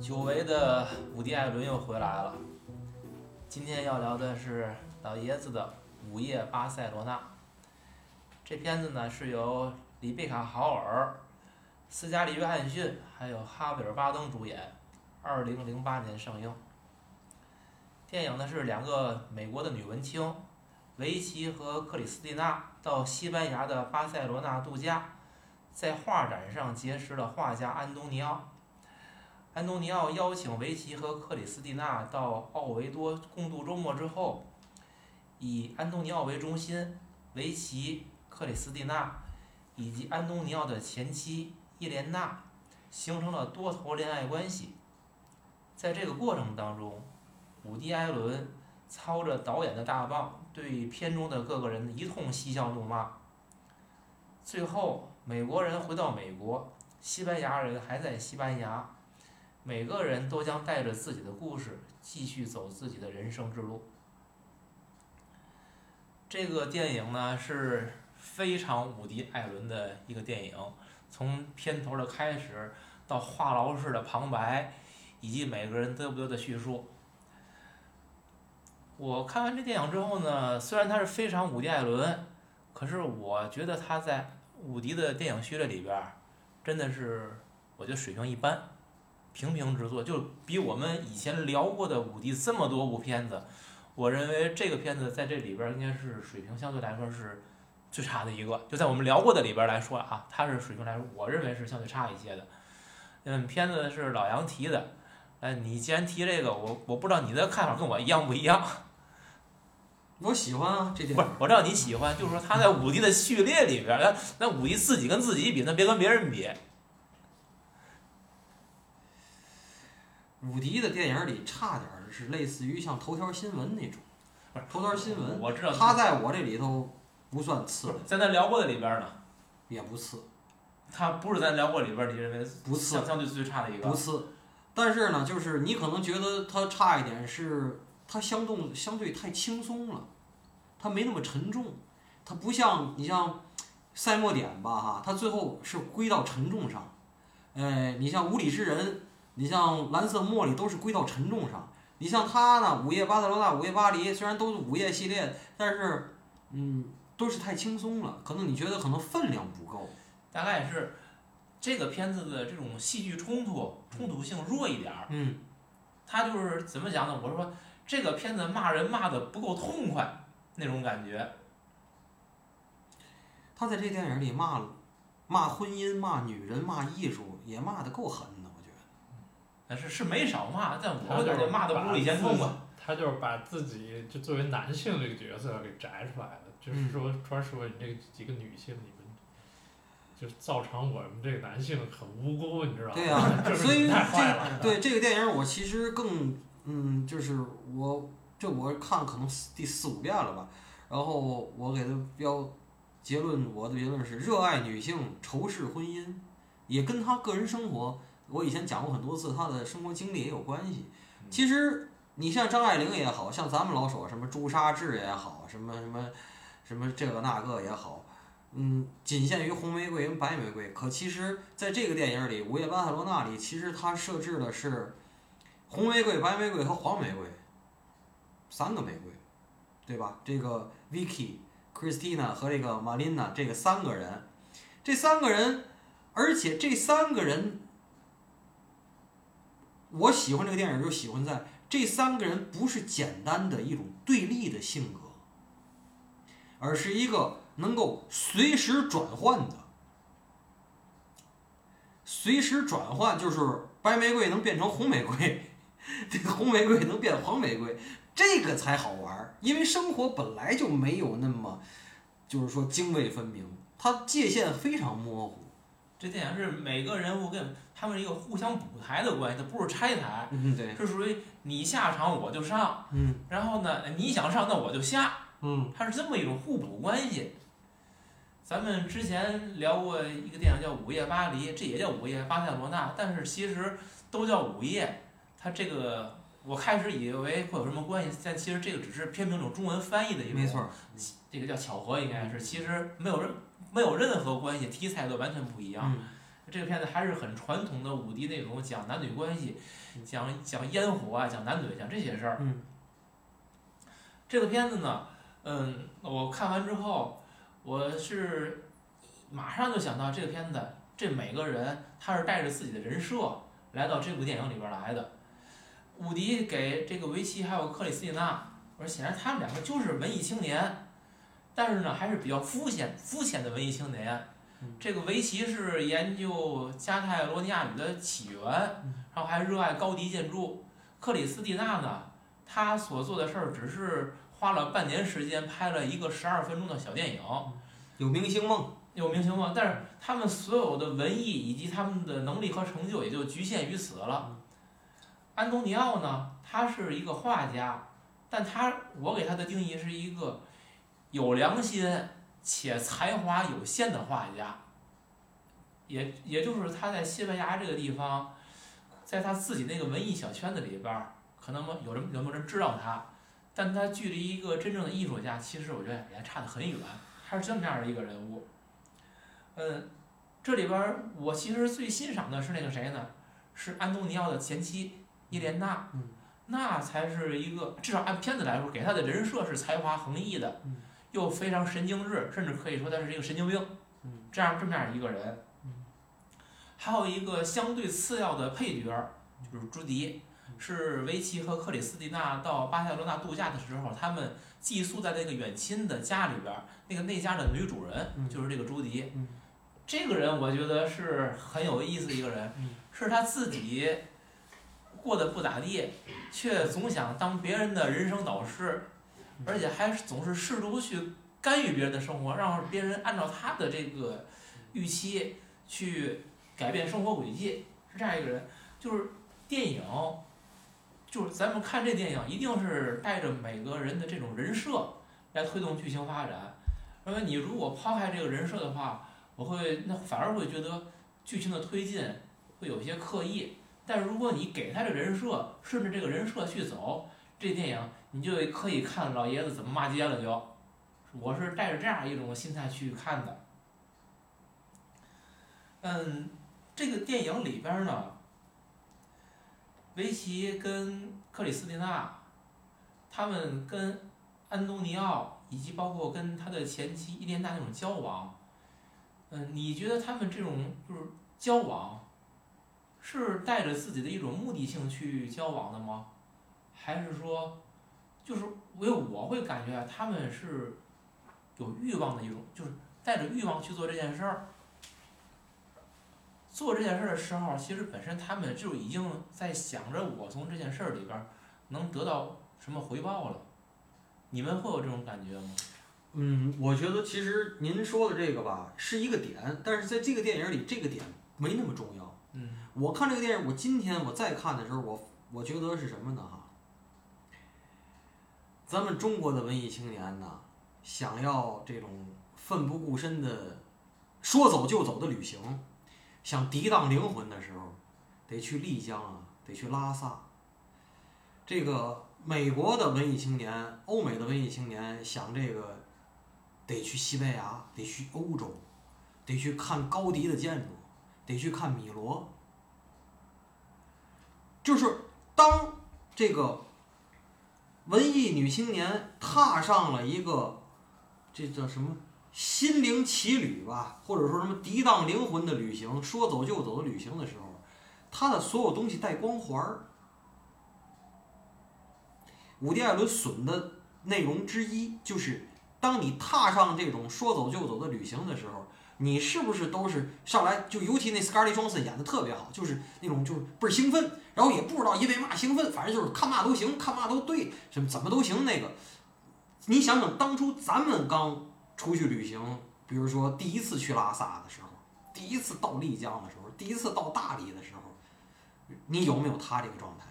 久违的伍迪·艾伦又回来了。今天要聊的是老爷子的《午夜巴塞罗那》。这片子呢是由里贝卡·豪尔、斯嘉丽·约翰逊还有哈维尔·巴登主演，二零零八年上映。电影呢是两个美国的女文青维奇和克里斯蒂娜到西班牙的巴塞罗那度假，在画展上结识了画家安东尼奥。安东尼奥邀请维奇和克里斯蒂娜到奥维多共度周末之后，以安东尼奥为中心，维奇、克里斯蒂娜以及安东尼奥的前妻伊莲娜形成了多头恋爱关系。在这个过程当中，伍迪·艾伦操着导演的大棒，对片中的各个人一通嬉笑怒骂。最后，美国人回到美国，西班牙人还在西班牙。每个人都将带着自己的故事，继续走自己的人生之路。这个电影呢是非常伍迪·艾伦的一个电影，从片头的开始到话痨式的旁白，以及每个人嘚不嘚的叙述。我看完这电影之后呢，虽然它是非常伍迪·艾伦，可是我觉得他在伍迪的电影序列里边，真的是我觉得水平一般。平平之作，就比我们以前聊过的伍迪这么多部片子，我认为这个片子在这里边应该是水平相对来说是最差的一个。就在我们聊过的里边来说啊，它是水平来说，我认为是相对差一些的。嗯，片子是老杨提的，哎，你既然提这个，我我不知道你的看法跟我一样不一样。我喜欢啊，这电影不是我知道你喜欢，就是说他在武迪的序列里边，那那武迪自己跟自己比，那别跟别人比。武迪的电影里差点儿是类似于像头条新闻那种，不是头条新闻，我知道他在我这里头不算次的，在咱聊过的里边呢，也不次，他不是咱聊过里边你认为不次相相对最差的一个。不次。但是呢，就是你可能觉得他差一点是，他相动相对太轻松了，它没那么沉重，它不像你像赛末点吧哈，它最后是归到沉重上，哎，你像无理之人。你像蓝色茉莉都是归到沉重上，你像他呢，午夜巴塞罗那、午夜巴黎，虽然都是午夜系列，但是，嗯，都是太轻松了，可能你觉得可能分量不够。大概是这个片子的这种戏剧冲突冲突性弱一点儿。嗯，他就是怎么讲呢？我说这个片子骂人骂的不够痛快那种感觉。他在这电影里骂了，骂婚姻、骂女人、骂艺术，也骂的够狠的。我觉得但是是没少骂，但我他就是感觉骂的不如以前痛快。他就是把自己就作为男性这个角色给摘出来了，就是说，专说你这几个女性，你们就造成我们这个男性很无辜，你知道吗？对呀、就是所以。这对这个电影，我其实更嗯，就是我这我看可能四第四五遍了吧，然后我给他标结论，我的结论是热爱女性，仇视婚姻，也跟他个人生活，我以前讲过很多次，他的生活经历也有关系。其实你像张爱玲也好像咱们老说什么朱砂痣也好，什么什么什么这个那个也好，嗯，仅限于红玫瑰跟白玫瑰。可其实在这个电影里，《午夜巴塞罗那》里，其实它设置的是红玫瑰、白玫瑰和黄玫瑰三个玫瑰，对吧？这个 Vicky、Christina 和这个 Marina 这个三个人，这三个人，而且这三个人，我喜欢这个电影就喜欢在这三个人不是简单的一种对立的性格，而是一个能够随时转换的。随时转换就是白玫瑰能变成红玫瑰，这个红玫瑰能变黄玫瑰，这个才好玩儿。因为生活本来就没有那么，就是说泾渭分明，它界限非常模糊。这电影是每个人物跟他们一个互相补台的关系，它不是拆台，嗯，对，是属于你下场我就上，嗯然后呢你想上那我就下，嗯它是这么一种互补关系。咱们之前聊过一个电影叫《午夜巴黎》，这也叫《午夜巴塞罗那》，但是其实都叫午夜。它这个《我开始以为会有什么关系，但其实这个只是片名种中文翻译的一种，没错，这个叫巧合，应该是，其实没有任没有任何关系，题材都完全不一样。嗯这个片子还是很传统的武迪那种讲男女关系，讲讲烟火啊，讲男女，讲这些事儿。嗯这个片子呢，嗯，我看完之后，我是马上就想到这个片子，这每个人他是带着自己的人设来到这部电影里边来的。伍迪给这个维奇还有克里斯蒂娜，我说显然他们两个就是文艺青年，但是呢还是比较肤浅肤浅的文艺青年。这个维奇是研究加泰罗尼亚语的起源，然后还热爱高迪建筑。克里斯蒂娜呢，她所做的事儿只是花了半年时间拍了一个十二分钟的小电影，有明星梦，有明星梦，但是他们所有的文艺以及他们的能力和成就也就局限于此了。安东尼奥呢，他是一个画家，但他我给他的定义是一个有良心且才华有限的画家，也也就是他在西班牙这个地方，在他自己那个文艺小圈子里边，可能有人有没有人知道他，但他距离一个真正的艺术家，其实我觉得也差得很远，他是这么样的一个人物。嗯，这里边我其实最欣赏的是那个谁呢？是安东尼奥的前妻伊莲娜，嗯。那才是一个至少按片子来说，给他的人设是才华横溢的，嗯又非常神经质，甚至可以说他是一个神经病，嗯。这样这么样一个人。还有一个相对次要的配角儿，就是朱迪，是维奇和克里斯蒂娜到巴塞罗那度假的时候，他们寄宿在那个远亲的家里边儿，那个那家的女主人嗯就是这个朱迪。嗯。这个人我觉得是很有意思的一个人，嗯。是他自己过得不咋地，却总想当别人的人生导师，而且还是总是试图去干预别人的生活，让别人按照他的这个预期去改变生活轨迹，是这样一个人。就是电影，就是咱们看这电影，一定是带着每个人的这种人设来推动剧情发展。因为你如果抛开这个人设的话，我会那反而会觉得剧情的推进会有些刻意。但如果你给他这人设，顺着这个人设去走，这电影你就可以看老爷子怎么骂街了就。我是带着这样一种心态去看的。嗯，这个电影里边呢，维奇跟克里斯蒂娜，他们跟安东尼奥以及包括跟他的前妻伊莲娜那种交往，嗯，你觉得他们这种就是交往，是带着自己的一种目的性去交往的吗？还是说，就是因为我会感觉他们是有欲望的一种，就是带着欲望去做这件事儿。做这件事儿的时候，其实本身他们就已经在想着我从这件事儿里边能得到什么回报了。你们会有这种感觉吗？嗯，我觉得其实您说的这个吧是一个点，但是在这个电影里，这个点没那么重要。我看这个电影，我今天我再看的时候，我我觉得是什么呢？哈，咱们中国的文艺青年呐，想要这种奋不顾身的说走就走的旅行，想涤荡灵魂的时候，得去丽江啊，得去拉萨。这个美国的文艺青年、欧美的文艺青年想这个，得去西班牙，得去欧洲，得去看高迪的建筑，得去看米罗。就是当这个文艺女青年踏上了一个这叫什么心灵奇旅吧，或者说什么涤荡灵魂的旅行，说走就走的旅行的时候，她的所有东西带光环儿。伍迪·艾伦损的内容之一就是，当你踏上这种说走就走的旅行的时候，你是不是都是上来就尤其那 Scarlett Johansson 演的特别好，就是那种就是倍儿兴奋，然后也不知道因为嘛兴奋，反正就是看嘛都行，看嘛都对，什么怎么都行那个。你想想当初咱们刚出去旅行，比如说第一次去拉萨的时候，第一次到丽江的时候，第一次到大理的时候，你有没有他这个状态？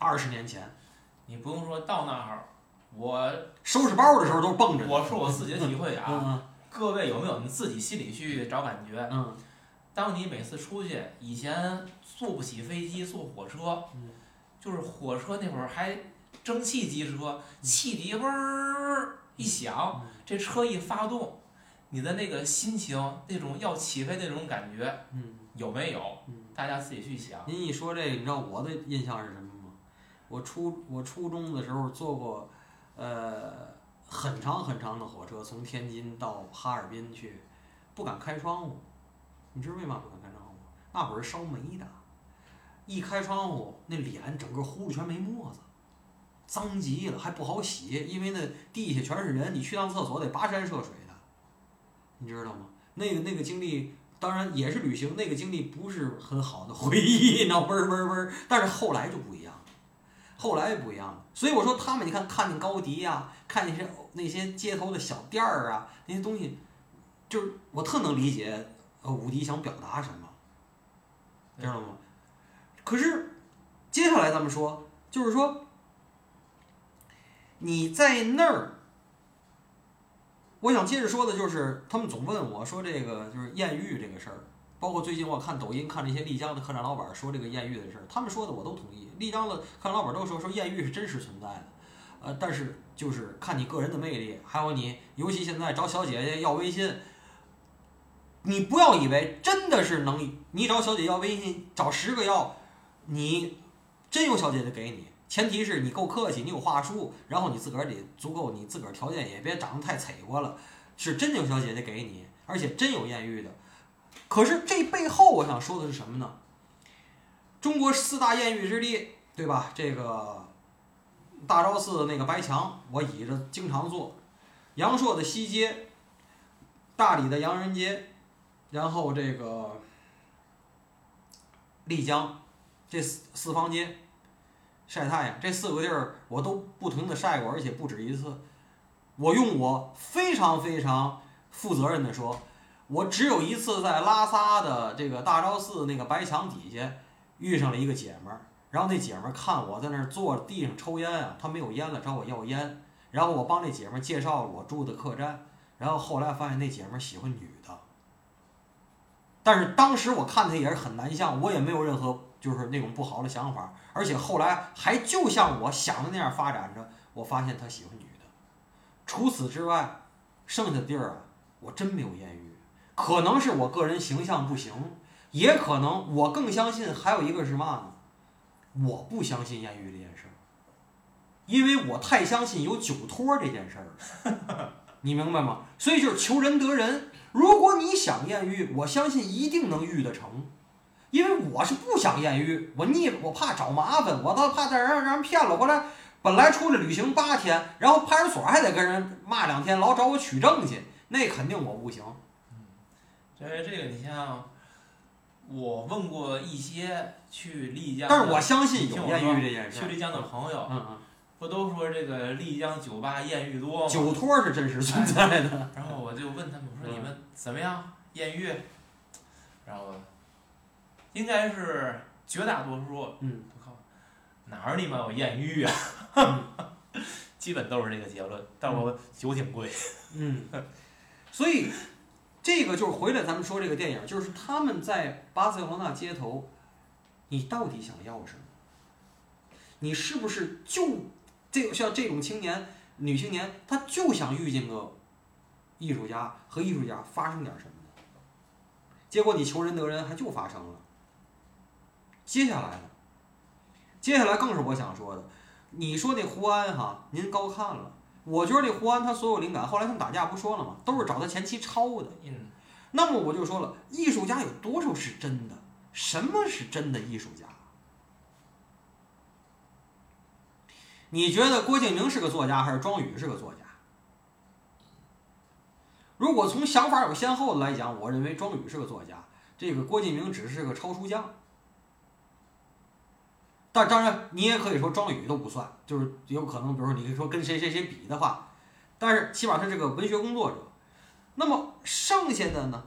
二十年前你不用说到那儿，我收拾包的时候都蹦着呢。我说我自己的体会啊，嗯各位有没有你自己心里去找感觉？嗯当你每次出去，以前坐不起飞机，坐火车，嗯就是火车那会儿还蒸汽机车，汽笛嗡儿一响，这车一发动，你的那个心情，那种要起飞的那种感觉嗯有没有？嗯。大家自己去想。您一说这个，你知道我的印象是什么吗？我初我初中的时候坐过，呃，很长很长的火车，从天津到哈尔滨去，不敢开窗户。你知道为嘛不敢开窗户？那会儿烧煤的，一开窗户，那脸整个糊的全没沫子，脏极了，还不好洗，因为那地下全是人，你去趟厕所得跋山涉水的，你知道吗？那个那个经历。当然也是旅行，那个经历不是很好的回忆，那嗡嗡嗡。但是后来就不一样了，后来不一样了。所以我说他们，你看看见高迪呀、看见些那些街头的小店儿啊，那些东西，就是我特能理解呃伍迪想表达什么，知道吗？可是接下来咱们说，就是说你在那儿。我想接着说的就是，他们总问我说这个就是艳遇这个事儿，包括最近我看抖音看那些丽江的客栈老板说这个艳遇的事儿，他们说的我都同意。丽江的客栈老板都说说艳遇是真实存在的，呃，但是就是看你个人的魅力，还有你，尤其现在找小姐姐要微信，你不要以为真的是能，你找小姐要微信找十个要，你真有小姐姐给你。前提是你够客气，你有话术，然后你自个儿得足够，你自个儿条件也别长得太璀璨了，是真有小姐姐给你，而且真有艳遇的。可是这背后我想说的是什么呢？中国四大艳遇之地，对吧？这个大昭寺的那个白墙，我倚着经常坐；阳朔的西街，大理的洋人街，然后这个丽江这四四方街。晒太阳，这四个地儿我都不停的晒过，而且不止一次。我用我非常非常负责任的说，我只有一次在拉萨的这个大昭寺那个白墙底下遇上了一个姐们儿，然后那姐们儿看我在那儿坐地上抽烟啊，她没有烟了，找我要烟，然后我帮那姐们儿介绍了我住的客栈，然后后来发现那姐们儿喜欢女的，但是当时我看她也是很难相，我也没有任何。就是那种不好的想法，而且后来还就像我想的那样发展着。我发现他喜欢女的，除此之外，剩下的地儿啊，我真没有艳遇。可能是我个人形象不行，也可能我更相信还有一个是嘛呢？我不相信艳遇这件事儿，因为我太相信有酒托这件事儿了。你明白吗？所以就是求人得人。如果你想艳遇，我相信一定能遇得成。因为我是不想艳遇，我腻，我怕找麻烦，我倒怕再让让人骗了。回来本来出来旅行八天，然后派出所还得跟人骂两天，老找我取证去，那肯定我不行。嗯，这这个你像，我问过一些去丽江，但是我相信有艳遇这件事。去丽江的朋友，嗯嗯，不都说这个丽江酒吧艳遇多吗？酒托是真实存在的。然后我就问他们，我说嗯你们怎么样艳遇？然后应该是绝大多数，嗯，我靠，哪儿你妈有艳遇啊？基本都是这个结论，但我酒挺贵。嗯，所以这个就是回来咱们说这个电影，就是他们在巴塞罗那街头，你到底想要什么？你是不是就这个像这种青年女青年，她就想遇见个艺术家和艺术家发生点什么的？结果你求仁得仁，还就发生了。接下来呢？接下来更是我想说的。你说那胡安哈，您高看了。我觉得那胡安他所有灵感，后来他们打架不说了吗？都是找他前妻抄的。嗯，那么我就说了，艺术家有多少是真的？什么是真的艺术家？你觉得郭敬明是个作家，还是庄宇是个作家？如果从想法有先后的来讲，我认为庄宇是个作家，这个郭敬明只是个抄书匠。但当然，你也可以说庄宇都不算，就是有可能，比如说你说跟谁谁谁比的话，但是起码他是个文学工作者。那么剩下的呢？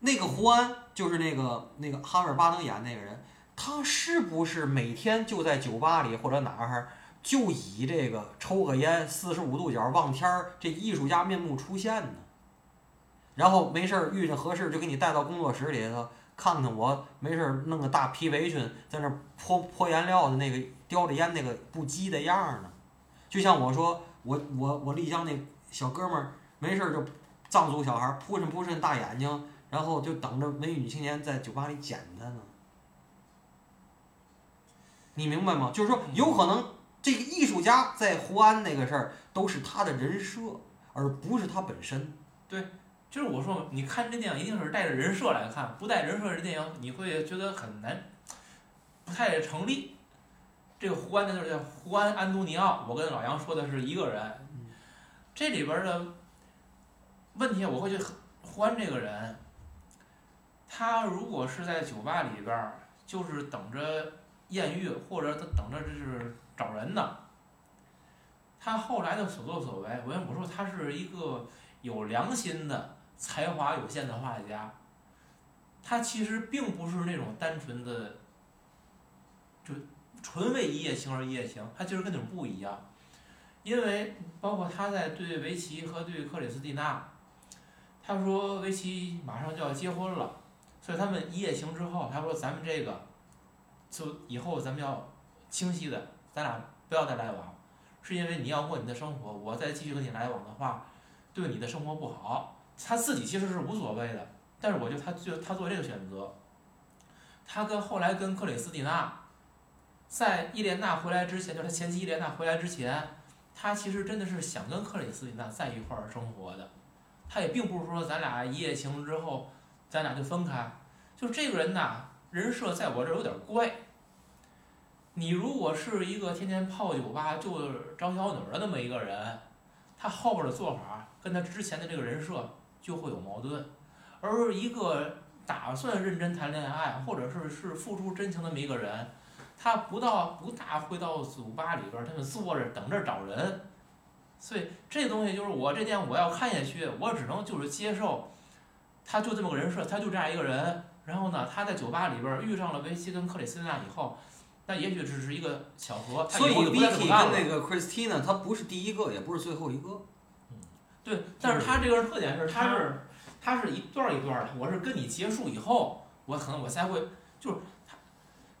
那个胡安就是那个那个哈维尔巴登演那个人，他是不是每天就在酒吧里或者哪儿，就以这个抽个烟、四十五度角望天儿这艺术家面目出现呢？然后没事儿遇见合适就给你带到工作室里头，看看我没事儿弄个大皮围裙在那泼泼颜料的那个叼着烟那个不羁的样儿呢。就像我说，我我我丽江那小哥们儿没事儿就藏族小孩扑哧扑碜大眼睛，然后就等着文艺女青年在酒吧里捡他呢。你明白吗？就是说，有可能这个艺术家在胡安那个事儿都是他的人设，而不是他本身。对就是我说，你看这电影一定是带着人设来看，不带人设这电影你会觉得很难，不太成立。这个胡安那就是叫胡安·安东尼奥，我跟老杨说的是一个人。这里边的问题，我会觉得胡安这个人，他如果是在酒吧里边儿，就是等着艳遇，或者他等着就是找人呢。他后来的所作所为，我先不说他是一个有良心的。才华有限的画家，他其实并不是那种单纯的，就纯为一夜情而一夜情，他其实跟你们不一样。因为包括他在对维奇和对克里斯蒂娜，他说维奇马上就要结婚了，所以他们一夜情之后，他说咱们这个，就以后咱们要清晰的，咱俩不要再来往，是因为你要过你的生活，我再继续跟你来往的话，对你的生活不好。他自己其实是无所谓的，但是我觉得他就他做这个选择，他跟后来跟克里斯蒂娜，在伊莲娜回来之前，就是他前妻伊莲娜回来之前，他其实真的是想跟克里斯蒂娜在一块儿生活的，他也并不是说咱俩一夜情之后，咱俩就分开，就这个人呐，人设在我这儿有点怪。你如果是一个天天泡酒吧就找小女儿的那么一个人，他后边的做法跟他之前的这个人设。就会有矛盾，而一个打算认真谈恋爱，或者是是付出真情的那么一个人，他不到不大会到酒吧里边，他们坐着等着找人，所以这东西就是我这电影我要看下去，我只能就是接受，他就这么个人设，他就这样一个人，然后呢，他在酒吧里边遇上了维西跟克里斯蒂娜以后，那也许只是一个巧合，所以 Vicky 跟那个 Christina 他不是第一个，也不是最后一个。对，但是他这个特点是，他是他是一段儿一段儿的，我是跟你结束以后，我可能我才会就是他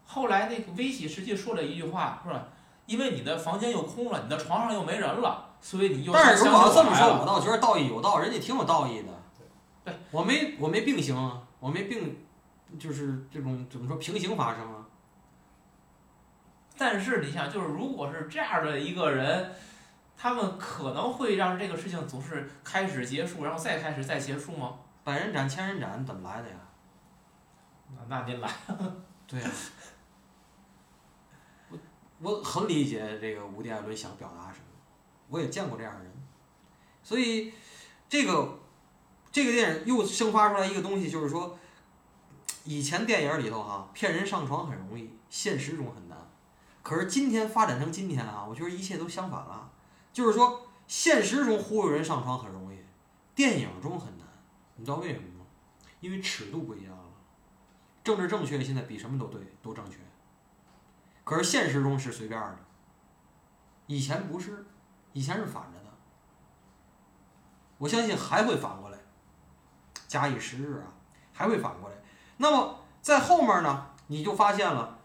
后来那个威奇实际说了一句话，是吧？因为你的房间又空了，你的床上又没人了，所以你又但是如果要这么说，我倒觉得道义有道，人家挺有道义的。对，我没我没并行啊，我没并，就是这种怎么说平行发生啊？但是你想，就是如果是这样的一个人。他们可能会让这个事情总是开始结束，然后再开始再结束吗？百人斩、千人斩怎么来的呀？那您来。对呀。我我很理解这个伍迪·艾伦想表达什么，我也见过这样的人，所以这个这个电影又生发出来一个东西，就是说，以前电影里头哈骗人上床很容易，现实中很难，可是今天发展成今天啊，我觉得一切都相反了。就是说，现实中忽悠人上床很容易，电影中很难。你知道为什么吗？因为尺度不一样了。政治正确现在比什么都对，都正确。可是现实中是随便的，以前不是，以前是反着的。我相信还会反过来，假以时日啊，还会反过来。那么在后面呢，你就发现了，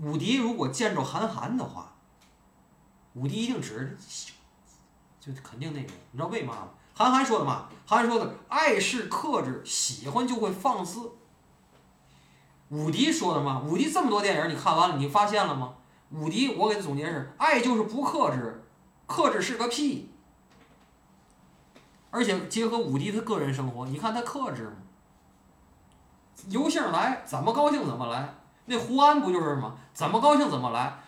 武迪如果见着韩寒的话，武迪一定指着。就肯定那个，你知道为嘛吗？韩寒说的嘛，韩寒说的，爱是克制，喜欢就会放肆。武迪说的嘛，武迪这么多电影你看完了，你发现了吗？武迪，我给他总结是，爱就是不克制，克制是个屁。而且结合武迪他个人生活，你看他克制吗？由性来，怎么高兴怎么来。那胡安不就是吗？怎么高兴怎么来。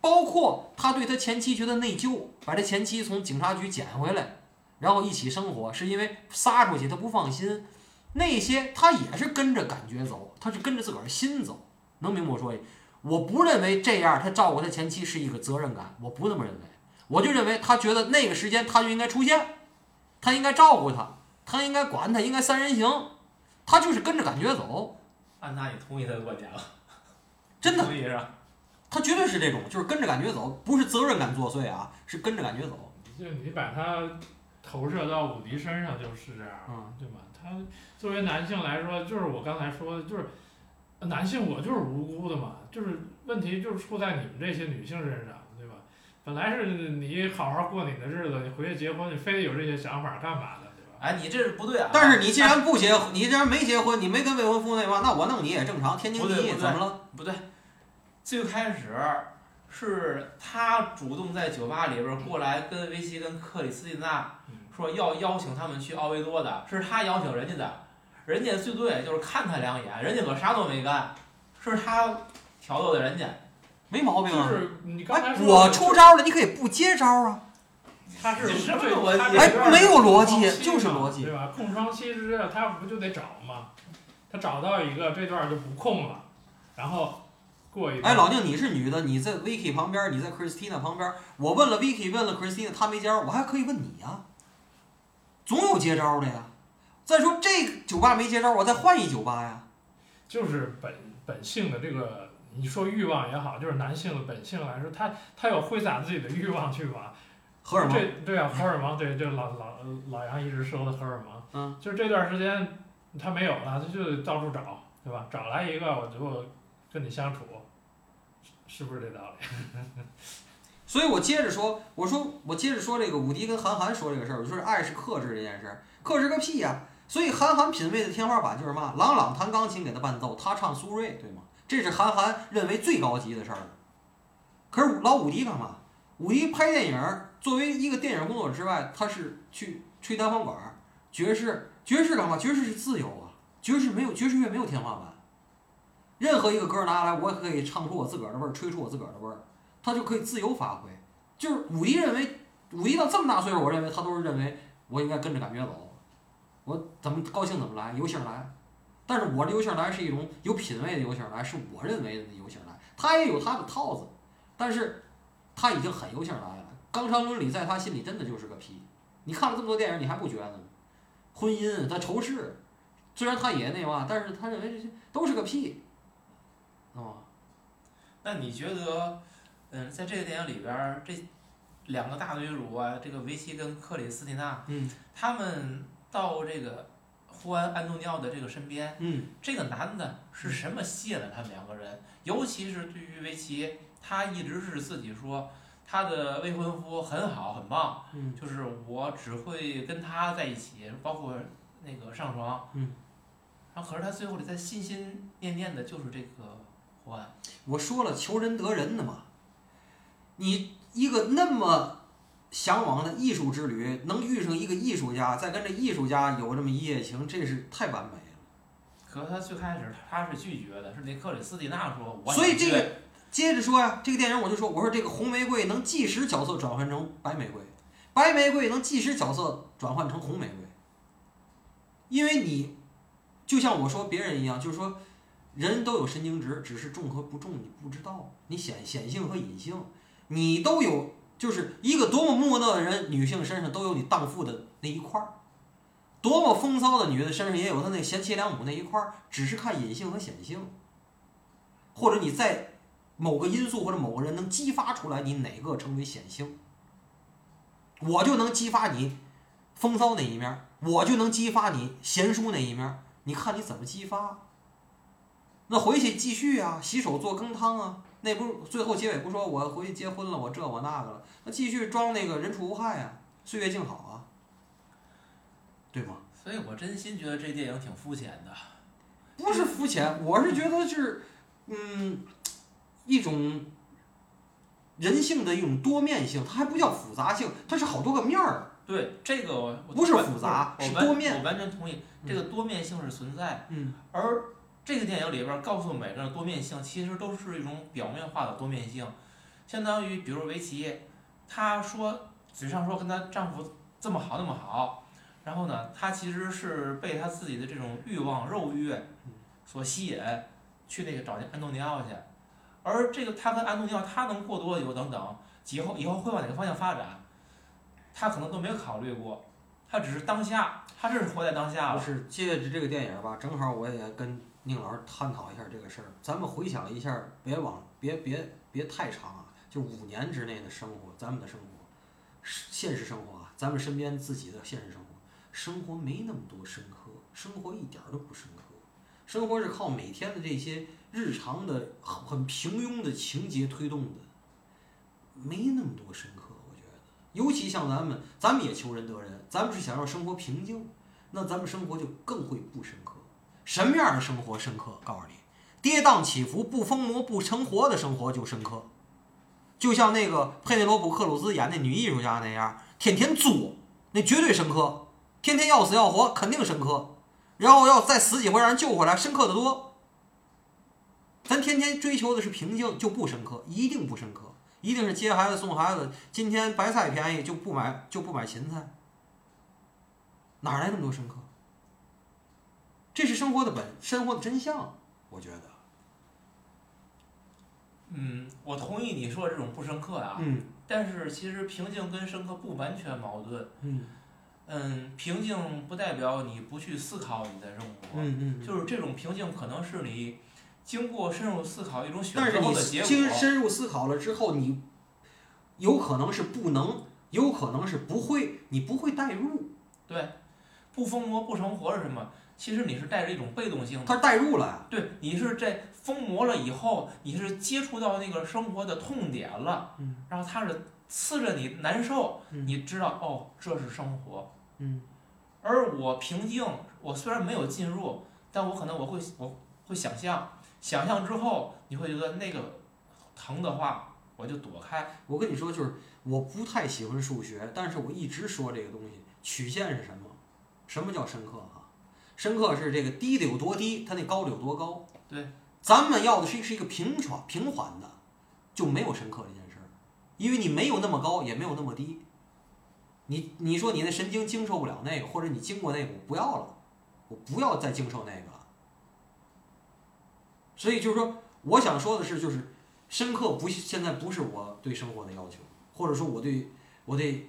包括他对他前妻觉得内疚，把他前妻从警察局捡回来，然后一起生活，是因为撒出去他不放心。那些他也是跟着感觉走，他是跟着自个儿心走。能明白我说的？我不认为这样他照顾他前妻是一个责任感，我不那么认为。我就认为他觉得那个时间他就应该出现，他应该照顾他，他应该管他，应该三人行。他就是跟着感觉走。安娜也同意他的观点了，真的。他绝对是这种，就是跟着感觉走，不是责任感作祟啊，是跟着感觉走。就你把他投射到武迪身上，就是这样，对吧？他作为男性来说，就是我刚才说的，就是男性我就是无辜的嘛，就是问题就是出在你们这些女性身上，对吧？本来是你好好过你的日子，你回去结婚，你非得有这些想法干嘛的，对吧？哎，你这是不对啊！但是你既然不结婚，你既然没结婚，你没跟未婚夫那嘛，那我弄你也正常，天经地义，怎么了？不对，最开始是他主动在酒吧里边儿过来跟维西跟克里斯蒂娜嗯说要邀请他们去奥维多的，是他邀请人家的，人家最多也就是看他两眼，人家可啥都没干，是他挑逗的人家。没毛病啊。就是你刚才哎，说我出招了，你可以不接招啊。他是什么逻辑他哎没有逻辑就是逻辑对吧？空窗期之这，他不就得找吗？他找到一个，这段就不空了，然后过一段。哎，老宁，你是女的，你在 Vicky 旁边，你在 Christina 旁边，我问了 Vicky，问了 Christina，她没接招，我还可以问你呀、总有接招的呀。再说这个酒吧没接招，我再换一酒吧呀。就是本本性的这个，你说欲望也好，就是男性的本性来说，他他有挥洒自己的欲望去吧？荷尔蒙，这对啊，荷尔蒙，对，这老老老杨一直说的荷尔蒙，嗯，就是这段时间他没有了，他就得到处找，对吧？找来一个，我就跟你相处，是是不是这道理？所以我接着说，我说我接着说这个武迪跟韩寒说这个事儿，我说爱是克制这件事儿，克制个屁呀、所以韩寒品味的天花板就是嘛，朗朗弹钢琴给他伴奏，他唱苏芮，对吗？这是韩寒认为最高级的事儿了。可是老武迪干嘛？武迪拍电影儿，作为一个电影工作者之外，他是去吹单簧管儿，爵士，爵士干嘛？爵士是自由啊，爵士没有爵士乐没有天花板，任何一个歌儿拿来，我也可以唱出我自个儿的味儿，吹出我自个儿的味儿。他就可以自由发挥。就是武迪认为，武迪到这么大岁数，我认为他都是认为我应该跟着感觉走，我怎么高兴怎么来，由性来。但是我的由性来是一种有品位的由性来，是我认为的由性来。他也有他的套子，但是他已经很由性来了。纲常伦理在他心里真的就是个屁。你看了这么多电影，你还不觉得吗？婚姻，他仇视，虽然他也那嘛，但是他认为这些都是个屁，哦。那你觉得，嗯，在这个电影里边儿，这两个大女主啊，这个维奇跟克里斯蒂娜，嗯他们到这个胡安·安东尼奥的这个身边，嗯这个男的是什么吸引了他们两个人？尤其是对于维奇，他一直是自己说他的未婚夫很好很棒，嗯就是我只会跟他在一起，包括那个上床。嗯。然后可是她最后里在心心念念的就是这个胡安。我说了，求人得人的嘛。你一个那么向往的艺术之旅，能遇上一个艺术家，再跟这艺术家有这么一夜情，这是太完美了。可是他最开始他是拒绝的，是那克里斯蒂娜说，我所以这个接着说呀，这个电影我就说，我说这个红玫瑰能即时角色转换成白玫瑰，白玫瑰能即时角色转换成红玫瑰，因为你就像我说别人一样，就是说人都有神经质，只是重和不重你不知道，你显显性和隐性你都有，就是一个多么木讷的人，女性身上都有你荡妇的那一块儿。多么风骚的女的身上也有她那贤妻良母那一块儿，只是看隐性和显性，或者你在某个因素或者某个人能激发出来你哪个成为显性，我就能激发你风骚那一面儿，我就能激发你贤淑那一面儿，你看你怎么激发？那回去继续啊，洗手做羹汤啊，那不是最后结尾不说我回去结婚了，我这我那个了，那继续装那个人畜无害啊，岁月静好啊，对吗？所以我真心觉得这电影挺肤浅的。不是肤浅，我是觉得是，嗯，一种人性的一种多面性，它还不叫复杂性，它是好多个面儿。对这个我我不是复杂是多面我完全同意，这个多面性是存在。嗯而这个电影里边儿告诉每个人多面性，其实都是一种表面化的多面性，相当于比如围棋，她说嘴上说跟她丈夫这么好那么好，然后呢，她其实是被她自己的这种欲望肉欲所吸引，去那个找那安东尼奥去，而这个他跟安东尼奥，他能过多久等等，以后以后会往哪个方向发展，他可能都没有考虑过，他只是当下，他这是活在当下了。不是借着这个电影吧，正好我也跟宁老师探讨一下这个事儿。咱们回想一下，别往别别别太长啊，就五年之内的生活，咱们的生活，现实生活啊，咱们身边自己的现实生活，生活没那么多深刻，生活一点都不深刻。生活是靠每天的这些日常的很平庸的情节推动的，没那么多深刻。我觉得，尤其像咱们，咱们也求人得人，咱们是想要生活平静，那咱们生活就更会不深刻。什么样的生活深刻？告诉你，跌宕起伏、不疯魔不成活的生活就深刻。就像那个佩内罗普·克鲁兹演那女艺术家那样，天天作，那绝对深刻；天天要死要活，肯定深刻。然后要再死几回让人救回来，深刻的多。咱天天追求的是平静，就不深刻，一定不深刻，一定是接孩子送孩子。今天白菜便宜就不买，就不买芹菜，哪来那么多深刻？这是生活的本，生活的真相，我觉得。嗯，我同意你说这种不深刻啊，嗯但是其实平静跟深刻不完全矛盾。嗯嗯，平静不代表你不去思考你的生活，嗯嗯，就是这种平静可能是你经过深入思考一种选但是你择后的结经果。深入思考了之后，你有可能是不能，有可能是不会，你不会代入，对，不疯魔不成活是什么？其实你是带着一种被动性的，他代入了。对你是这疯魔了以后，你是接触到那个生活的痛点了，嗯然后他是刺着你难受，嗯你知道哦，这是生活。嗯而我平静，我虽然没有进入，但我可能我会我会想象，想象之后你会觉得那个疼的话，我就躲开。我跟你说，就是我不太喜欢数学，但是我一直说这个东西，曲线是什么？什么叫深刻哈？深刻是这个低的有多低，它那高的有多高。对，咱们要的是是一个平缓平缓的，就没有深刻这件事儿，因为你没有那么高，也没有那么低。你你说你那神经经受不了那个，或者你经过那个，我不要了，我不要再经受那个了。所以就是说，我想说的是，就是深刻不现在不是我对生活的要求，或者说我对我对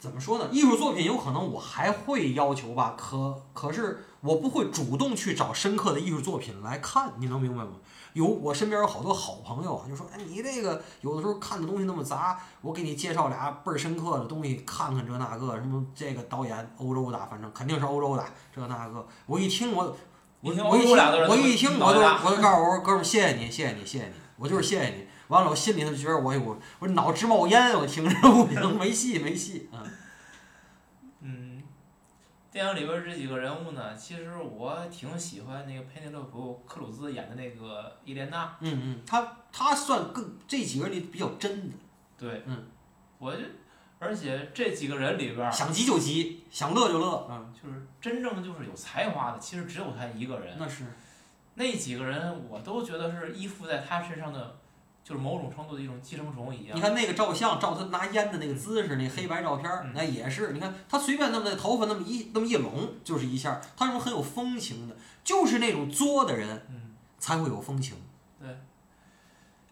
怎么说呢？艺术作品有可能我还会要求吧，可可是我不会主动去找深刻的艺术作品来看，你能明白吗？有我身边有好多好朋友啊，就说哎，你这个有的时候看的东西那么杂，我给你介绍俩倍儿深刻的东西，看看这那个什么这个导演欧洲的，反正肯定是欧洲的这那个，我一听我我一听我一听我一听我就我就告诉我说哥们儿谢谢你谢谢你谢谢你，我就是谢谢你。完了我心里头就觉得我我我脑直冒烟，我听着不行，没戏没戏啊。嗯，电影里边这几个人物呢，其实我挺喜欢那个佩内洛普·克鲁兹演的那个伊莲娜。嗯嗯，他他算更这几个人里比较真的，对，嗯，我就而且这几个人里边儿，想急就急，想乐就乐，嗯，就是真正就是有才华的，其实只有他一个人。那是，那几个人我都觉得是依附在他身上的，就是某种程度的一种寄生虫一样你。看那个照相，照他拿烟的那个姿势，那黑白照片儿嗯，那也是，你看他随便那么那头发那么一那么一拢，就是一下，他是很有风情的，就是那种作的人嗯，才会有风情。对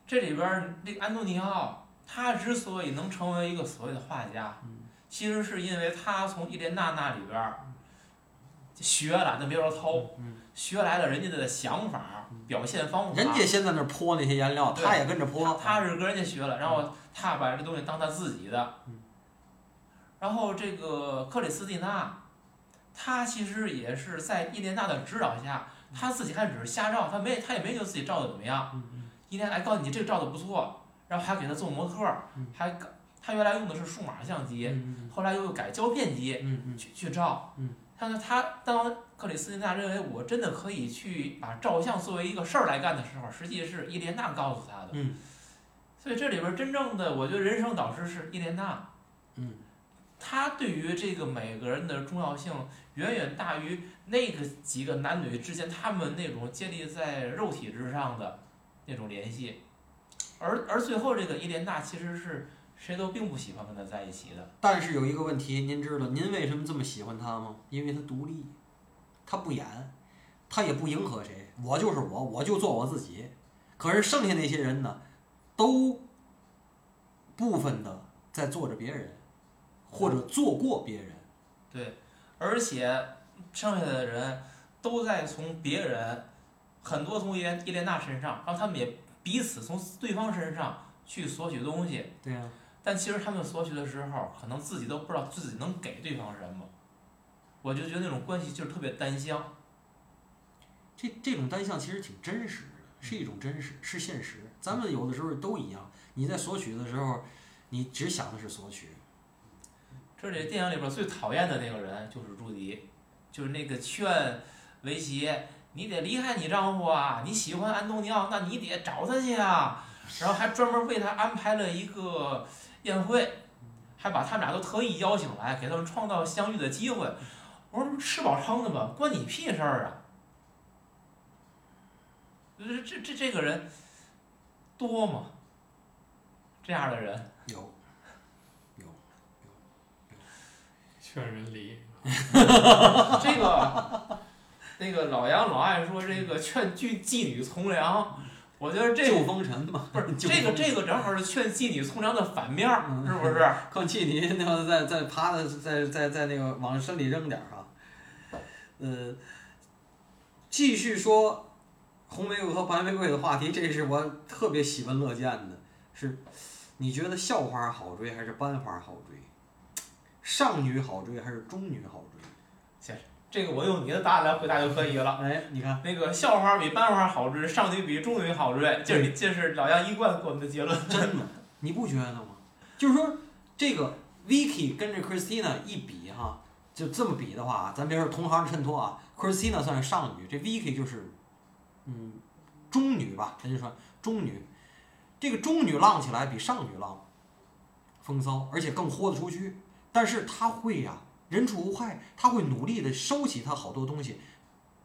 这里边儿这个安东尼奥，他之所以能成为一个所谓的画家，嗯。其实是因为他从伊莲娜那里边儿学了，那别说偷，嗯，学来了人家的想法、表现方法。人家先在那儿泼那些颜料，他也跟着泼，他。是跟人家学了，然后他把这东西当他自己的嗯。然后这个克里斯蒂娜，他其实也是在伊莲娜的指导下，他自己还只是瞎照，他没他也没觉得自己照的怎么样。伊莲哎告诉你这个照的不错，然后还给他做模特儿嗯，还搞她原来用的是数码相机，嗯后来又改胶片机去去照。嗯。但是他当克里斯蒂娜认为我真的可以去把照相作为一个事儿来干的时候，实际是伊莲娜告诉他的。嗯。所以这里边真正的，我觉得人生导师是伊莲娜，嗯。她对于这个每个人的重要性远远大于那个几个男女之间他们那种建立在肉体之上的那种联系，而而最后这个伊莲娜其实是谁都并不喜欢跟他在一起的，但是有一个问题，您知道您为什么这么喜欢他吗？因为他独立，他不演，他也不迎合谁，我就是我，我就做我自己。可是剩下那些人呢，都部分的在做着别人，或者做过别人。对，而且剩下的人都在从别人很多从伊莲伊莲娜身上，然后他们也彼此从对方身上去索取东西。对呀、但其实他们索取的时候，可能自己都不知道自己能给对方什么。我就觉得那种关系就是特别单向。这这种单向其实挺真实的，是一种真实，是现实。咱们有的时候都一样，你在索取的时候，你只想的是索取。这里电影里边最讨厌的那个人就是朱迪，就是那个劝维奇，你得离开你丈夫啊，你喜欢安东尼奥，那你得找他去啊，然后还专门为他安排了一个宴会，还把他们俩都特意邀请来，给他们创造相遇的机会。我说吃饱撑的吧，关你屁事儿啊！这这这这个人多吗？这样的人。有有有，劝人离，这个那个老杨老爱说这个劝妓妓女从良，我觉得这救风尘嘛，不是救这个这个正好是劝妓女从良的反面是不是？况且你那个再再趴的再再再那个往深里扔点儿啊，呃，继续说红玫瑰和白玫瑰的话题，这是我特别喜闻乐见的。是，你觉得校花好追还是班花好追？上女好追还是中女好追？这个我用你的答案来回答就可以了。哎，你看，那个校花比班花好追，上女比中女好追，这是这是老杨一贯给我们的结论。真的，你不觉得吗？就是说，这个 Vicky 跟这 Christina 一比哈，就这么比的话，咱别说同行衬托啊，Christina 算是上女，这 Vicky 就是，嗯，中女吧，咱就说中女。这个中女浪起来比上女浪风骚，而且更豁得出去。但是她会呀、人畜无害，他会努力的收起他好多东西。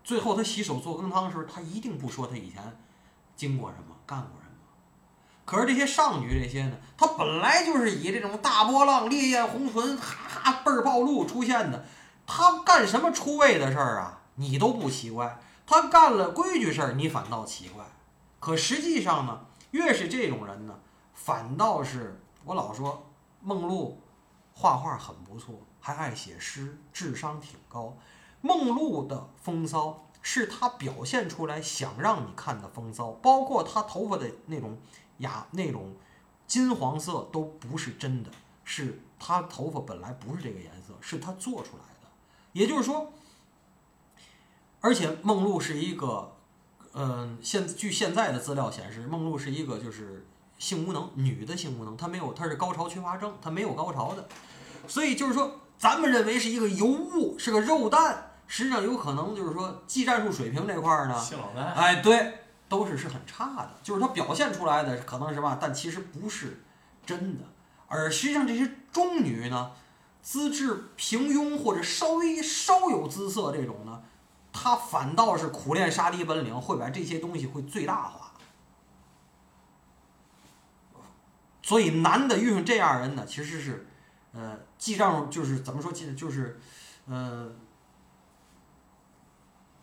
最后他洗手做羹汤的时候，他一定不说他以前经过什么，干过什么。可是这些上女这些呢，她本来就是以这种大波浪、烈焰红唇、哈哈倍儿暴露出现的，她干什么出位的事儿啊，你都不奇怪；她干了规矩事儿，你反倒奇怪。可实际上呢，越是这种人呢，反倒是我老说，梦露画画很不错，还爱写诗，智商挺高。梦露的风骚是她表现出来想让你看的风骚，包括她头发的那种雅那种金黄色都不是真的，是她头发本来不是这个颜色，是她做出来的。也就是说，而且梦露是一个，嗯、现据现在的资料显示，梦露是一个就是性无能，女的性无能，她没有，她是高潮缺乏症，她没有高潮的，所以就是说，咱们认为是一个尤物，是个肉蛋，实际上有可能就是说技战术水平这块儿呢，性冷淡，哎，对，都是是很差的，就是它表现出来的可能是吧，但其实不是真的。而实际上这些中女呢，资质平庸或者稍微稍有姿色这种呢，她反倒是苦练杀敌本领，会把这些东西会最大化。所以男的遇上这样人呢，其实是，呃，记账就是怎么说，记就是，呃，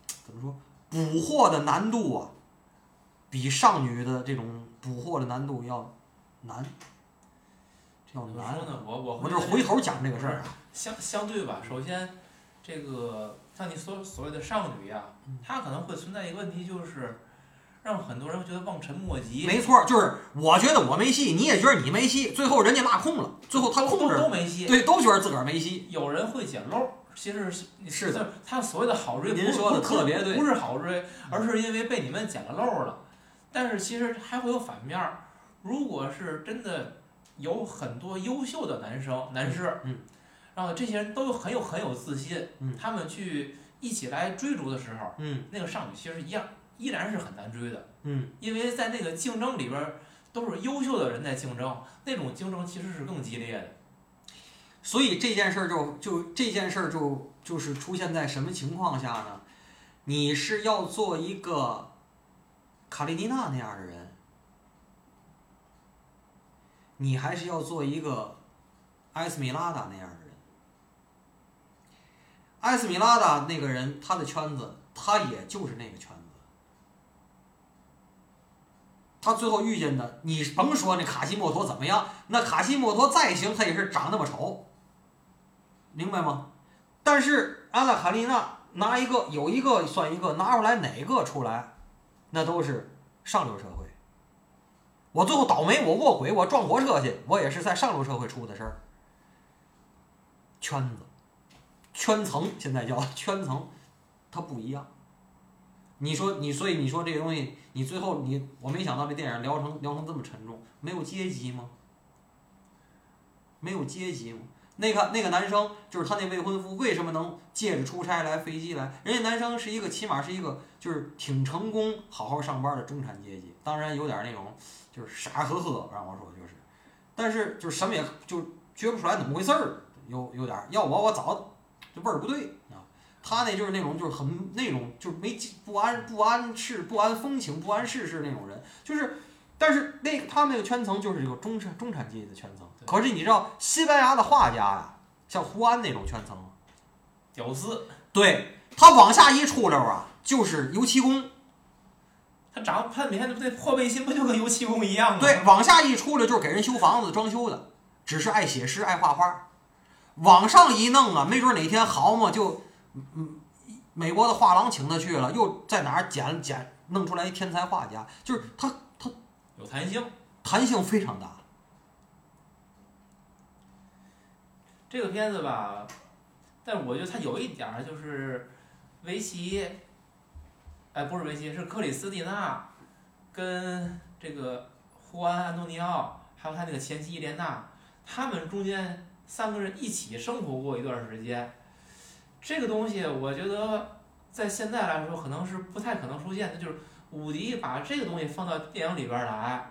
怎么说？捕获的难度啊，比上女的这种捕获的难度要难，这要难？我我我就是回头讲这个事儿啊，相相对吧，首先，这个像你所所谓的上女呀、嗯她可能会存在一个问题，就是让很多人觉得望尘莫及。没错儿，就是我觉得我没戏，你也觉得你没戏，最后人家落空了，最后他控制了，都没戏。对，都觉得自个儿没戏。有人会捡漏，其实是是的，他所谓的好追，您说的特别对。不是好追，而是因为被你们捡了漏了。但是其实还会有反面儿，如果是真的有很多优秀的男生男士，嗯，然后这些人都很有很有自信，嗯。他们去一起来追逐的时候，嗯。那个少女其实一样依然是很难追的，嗯，因为在那个竞争里边儿都是优秀的人在竞争，那种竞争其实是更激烈的。所以这件事儿就就这件事儿就就是出现在什么情况下呢？你是要做一个卡利尼娜那样的人，你还是要做一个埃斯米拉达那样的人？埃斯米拉达那个人，他的圈子，他也就是那个圈子。他最后遇见的，你甭说那卡西莫托怎么样，那卡西莫托再行，他也是长那么丑，明白吗？但是安娜卡丽娜拿一个有一个算一个，拿出来哪个出来，那都是上流社会。我最后倒霉，我卧轨，我撞火车去，我也是在上流社会出的事儿。圈子、圈层，现在叫圈层，它不一样。你说你，所以你说这个东西，你最后你我没想到这电影聊成聊成这么沉重，没有阶级吗？没有阶级吗？那个那个男生就是他那未婚夫，为什么能借着出差来飞机来？人家男生是一个起码是一个就是挺成功、好好上班的中产阶级，当然有点那种就是傻呵呵，让我说就是，但是就是什么也就觉不出来怎么回事儿，有有点，要我我早就味儿不对啊。他那就是那种就是很那种就是没不安不安世不安风情不安世事那种人，就是，但是那个他们那个圈层就是这个中产中产阶级的圈层。可是你知道西班牙的画家呀，像胡安那种圈层，屌丝，对他往下一出溜啊，就是油漆工。他长他每天那破背心不就跟油漆工一样吗？对，往下一出溜就是给人修房子装修的，只是爱写诗爱画画。往上一弄啊，没准哪天好嘛就，嗯嗯，美国的画廊请他去了，又在哪儿捡捡弄出来一天才画家，就是他他有弹性。弹性非常大。这个片子吧，但是我觉得它有一点儿就是维奇，哎，不是维奇，是克里斯蒂娜跟这个胡安·安东尼奥，还有他那个前妻伊莲娜，他们中间三个人一起生活过一段时间。这个东西，我觉得在现在来说，可能是不太可能出现的，就是伍迪把这个东西放到电影里边来。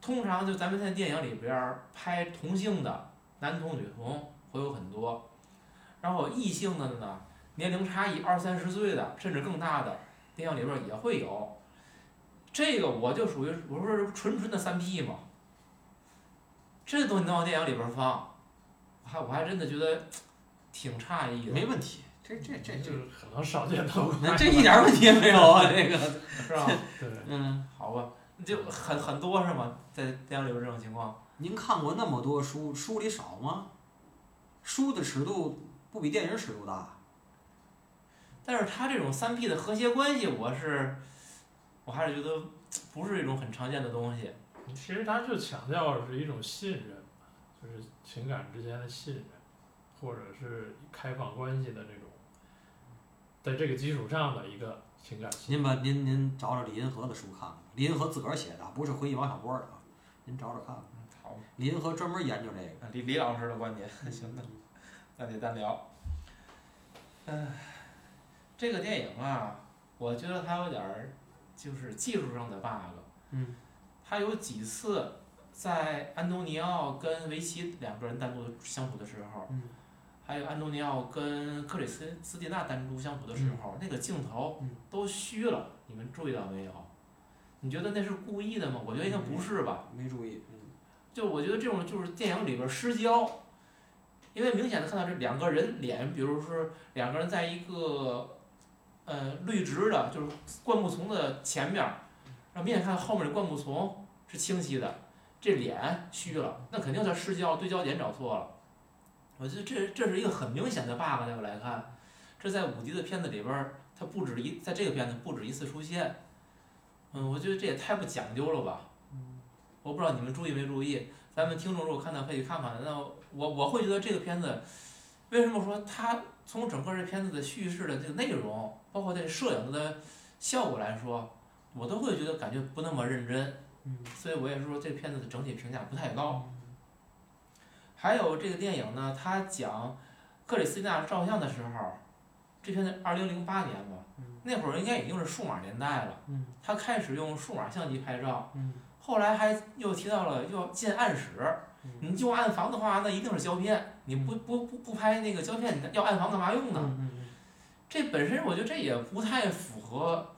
通常就咱们在电影里边拍同性的。男同女同会有很多，然后异性的呢，年龄差异二三十岁的，甚至更大的，电影里边也会有。这个我就属于我说是纯纯的三 P 嘛，这东西能往电影里边放，我还我还真的觉得挺诧异的，没问题，这这这这就是可能少见多怪。那这一点问题也没有啊，这个，是吧？对，嗯，好吧，就很很多是吗？在电影里边这种情况。您看过那么多书，书里少吗？书的尺度不比电影尺度大。但是它这种三 P 的和谐关系，我是，我还是觉得不是一种很常见的东西。其实它就强调是一种信任，就是情感之间的信任，或者是开放关系的这种，在这个基础上的一个情感。您把您您找找李银河的书看看，李银河自个儿写的，不是回忆王小波的啊，您找找看看。好，李银河专门研究这个。李李老师的观点，行那，那得单聊。唉，这个电影啊，我觉得它有点儿就是技术上的 bug。嗯。它有几次在安东尼奥跟维奇两个人单独相处的时候，嗯还有安东尼奥跟克里斯斯蒂娜单独相处的时候，那个镜头嗯都虚了，你们注意到没有？你觉得那是故意的吗？我觉得应该不是吧。没注意。嗯。就我觉得这种就是电影里边儿失焦，因为明显的看到这两个人脸，比如说两个人在一个呃绿植的，就是灌木丛的前面儿，然后明显看到后面的灌木丛是清晰的，这脸虚了，那肯定是失焦，对焦点找错了。我觉得这这是一个很明显的 bug，在我来看，这在五迪的片子里边儿，它不止一在这个片子不止一次出现。嗯，我觉得这也太不讲究了吧。嗯我不知道你们注意没注意，咱们听众如果看到可以看看。那我我会觉得这个片子，为什么说它从整个这片子的叙事的这个内容，包括这摄影的效果来说，我都会觉得感觉不那么认真。嗯。所以我也是说这片子的整体评价不太高。还有这个电影呢，它讲克里斯蒂娜照相的时候，这片子二零零八年吧，那会儿应该已经是数码年代了。嗯。他开始用数码相机拍照。嗯。后来还又提到了要建暗室，你就暗房的话，那一定是胶片。你不不不不拍那个胶片，你要暗房干嘛用呢？嗯这本身我觉得这也不太符合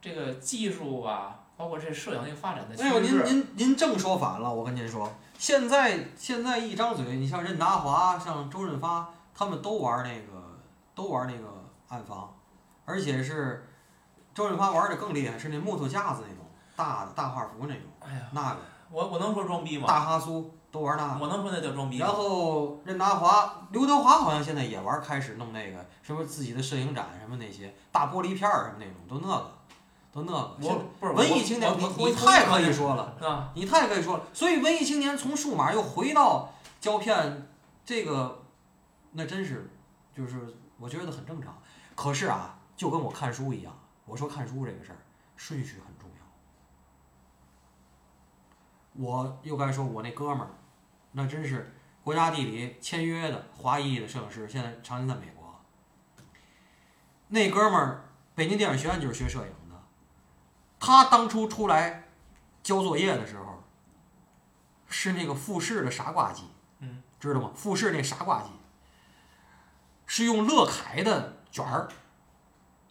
这个技术啊，包括这摄影这个发展的趋哎呦，您。您您正说反了，我跟您说，现在现在一张嘴，你像任达华、像周润发，他们都玩那个都玩那个暗房，而且是周润发玩的更厉害，是那木头架子那种大的大画幅那种，哎呀，那个我我能说装逼吗？大哈苏都玩那个。我能说那叫装逼吗？然后任达华、刘德华好像现在也玩，开始弄那个什么自己的摄影展什么那些大玻璃片儿什么那种，都那个，都那个。我不是文艺青年，你太可以说了。啊！你太可以说了，所以文艺青年从数码又回到胶片，这个那真是就是我觉得很正常。可是啊，就跟我看书一样。我说看书这个事儿，顺序很重要。我又该说，我那哥们儿，那真是国家地理签约的华裔的摄影师，现在常年在美国。那哥们儿，北京电影学院就是学摄影的。他当初出来交作业的时候，是那个复试的傻瓜机，嗯，知道吗？复试那傻瓜机是用乐凯的卷儿，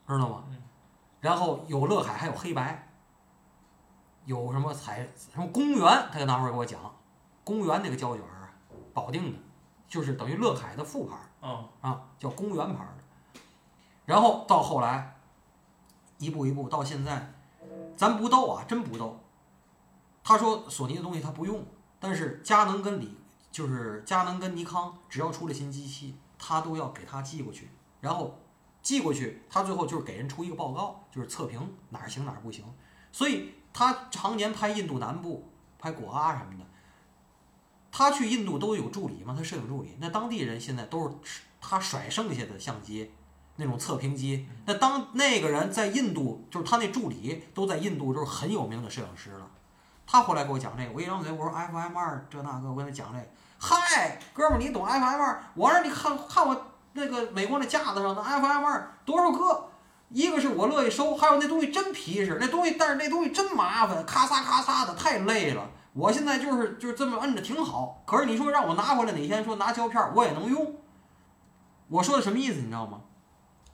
知道吗？嗯然后有乐凯，还有黑白，有什么彩什么公园，他就拿出来给我讲，公园那个胶卷儿啊，保定的，就是等于乐凯的副牌儿嗯啊，叫公园牌儿的。然后到后来，一步一步到现在，咱不逗啊，真不逗。他说索尼的东西他不用，但是佳能跟李就是佳能跟尼康，只要出了新机器，他都要给他寄过去，然后寄过去，他最后就是给人出一个报告，就是测评哪儿行哪儿不行。所以他常年拍印度南部，拍果阿什么的。他去印度都有助理嘛，他摄影助理，那当地人现在都是他甩剩下的相机，那种测评机。那当那个人在印度，就是他那助理都在印度，就是很有名的摄影师了。他后来给我讲这个，我一张嘴我说 FM 二这那个，我跟他讲这个。嗨，哥们儿，你懂 FM 二？我让你看看我那个美国那架子上的 FM 二多少个？一个是我乐意收，还有那东西真皮实，那东西但是那东西真麻烦，咔嚓咔嚓的太累了。我现在就是就是这么摁着挺好，可是你说让我拿回来哪天说拿胶片儿我也能用。我说的什么意思你知道吗？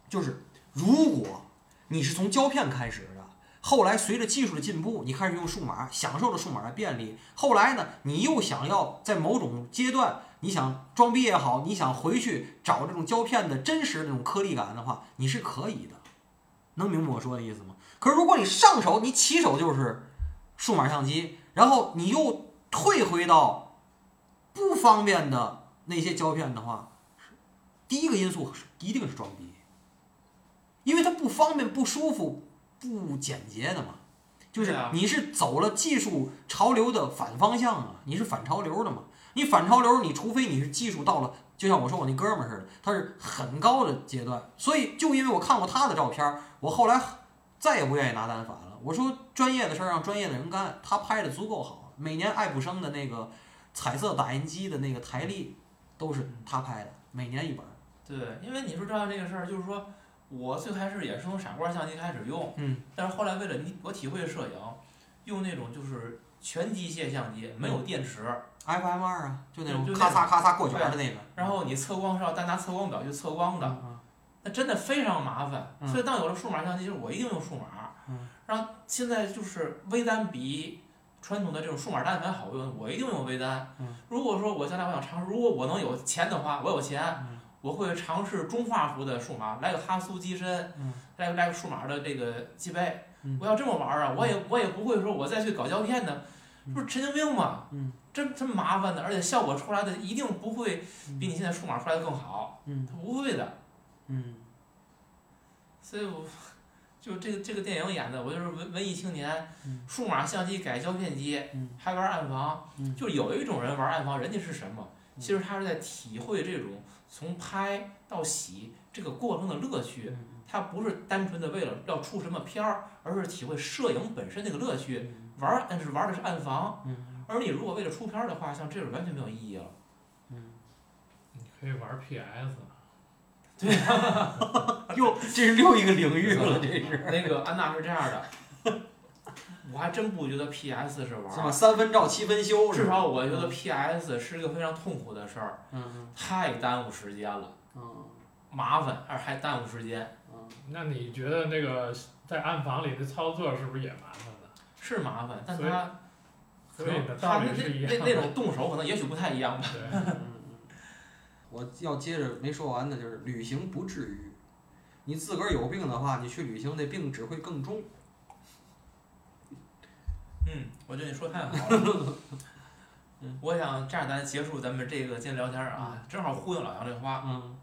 就是如果你是从胶片开始的，后来随着技术的进步，你开始用数码，享受了数码的便利。后来呢，你又想要在某种阶段，你想装逼也好，你想回去找这种胶片的真实那种颗粒感的话，你是可以的。能明白我说的意思吗？可是如果你上手，你起手就是数码相机，然后你又退回到不方便的那些胶片的话，第一个因素是一定是装逼，因为它不方便、不舒服、不简洁的嘛。就是你是走了技术潮流的反方向啊，你是反潮流的嘛。你反潮流，你除非你是技术到了，就像我说我那哥们儿似的，他是很高的阶段。所以就因为我看过他的照片儿，我后来再也不愿意拿单反了。我说专业的事儿让专业的人干，他拍的足够好。每年爱普生的那个彩色打印机的那个台历都是他拍的，每年一本儿。对，因为你说照相这个事儿，就是说我最开始也是从傻瓜相机开始用，嗯，但是后来为了你我体会摄影，用那种就是全机械相机，没有电池，FM 二啊，就那种咔嚓咔嚓过卷儿的那个。然后你测光是要单拿测光表去测光的，嗯那真的非常麻烦。嗯所以当有了数码相机，就是我一定用数码。嗯然后现在就是微单比传统的这种数码单反好用，我一定用微单。嗯如果说我将来我想尝试，如果我能有钱的话，我有钱，嗯我会尝试中画幅的数码，来个哈苏机身，嗯来个来个数码的这个机背。嗯我要这么玩啊，我也我也不会说我再去搞胶片的，嗯不是神经病吗？嗯真真麻烦的，而且效果出来的一定不会比你现在数码出来的更好，嗯它不会的。嗯 所以我就这个这个电影演的，我就是文文艺青年嗯，数码相机改胶片机嗯，还玩暗房，嗯就有一种人玩暗房，人家是什么？嗯其实他是在体会这种从拍到洗这个过程的乐趣，它不是单纯的为了要出什么片儿，而是体会摄影本身那个乐趣。嗯。玩儿，但是玩的是暗房，嗯。而你如果为了出片儿的话，像这种完全没有意义了。嗯，你可以玩 PS，对。又这是又一个领域了，这是。那个安娜是这样的，我还真不觉得 PS 是玩是吧？儿，三分照七分修，至？少我觉得 PS 是一个非常痛苦的事儿，嗯太耽误时间了，嗯麻烦，而还耽误时间，嗯那你觉得那个在暗房里的操作是不是也麻烦呢？是麻烦，但所以它可所以能呢道它那理是一样那那那种动手可能也许不太一样吧。对，嗯嗯，我要接着没说完的就是旅行不至于，你自个儿有病的话，你去旅行那病只会更重。嗯，我觉得你说太好了。我想这样咱结束咱们这个今天聊天儿啊，正好呼应老杨这话。嗯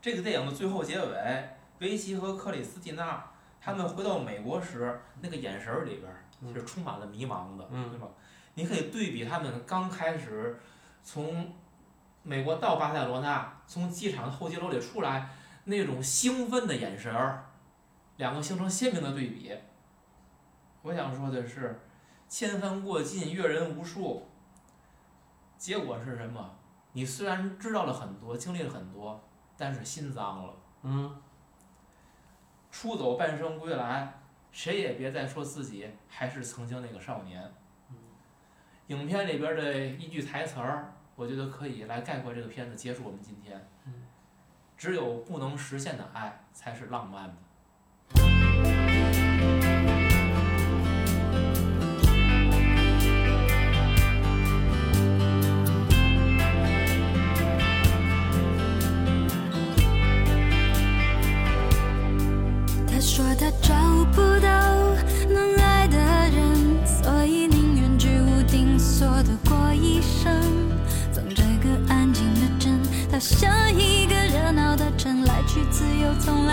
这个电影的最后结尾，维奇和克里斯蒂娜他们回到美国时，那个眼神儿里边是充满了迷茫的，嗯对吧？你可以对比他们刚开始从美国到巴塞罗那，从机场候机楼里出来，那种兴奋的眼神儿，两个形成鲜明的对比。我想说的是，千帆过尽，阅人无数。结果是什么？你虽然知道了很多，经历了很多，但是心脏了。嗯，出走半生归来，谁也别再说自己还是曾经那个少年。嗯影片里边的一句台词儿，我觉得可以来概括这个片子，结束我们今天。嗯只有不能实现的爱才是浪漫的。不到能爱的人，所以宁愿居无定所的过一生。从这个安静的镇，到下一个热闹的城，来去自由，从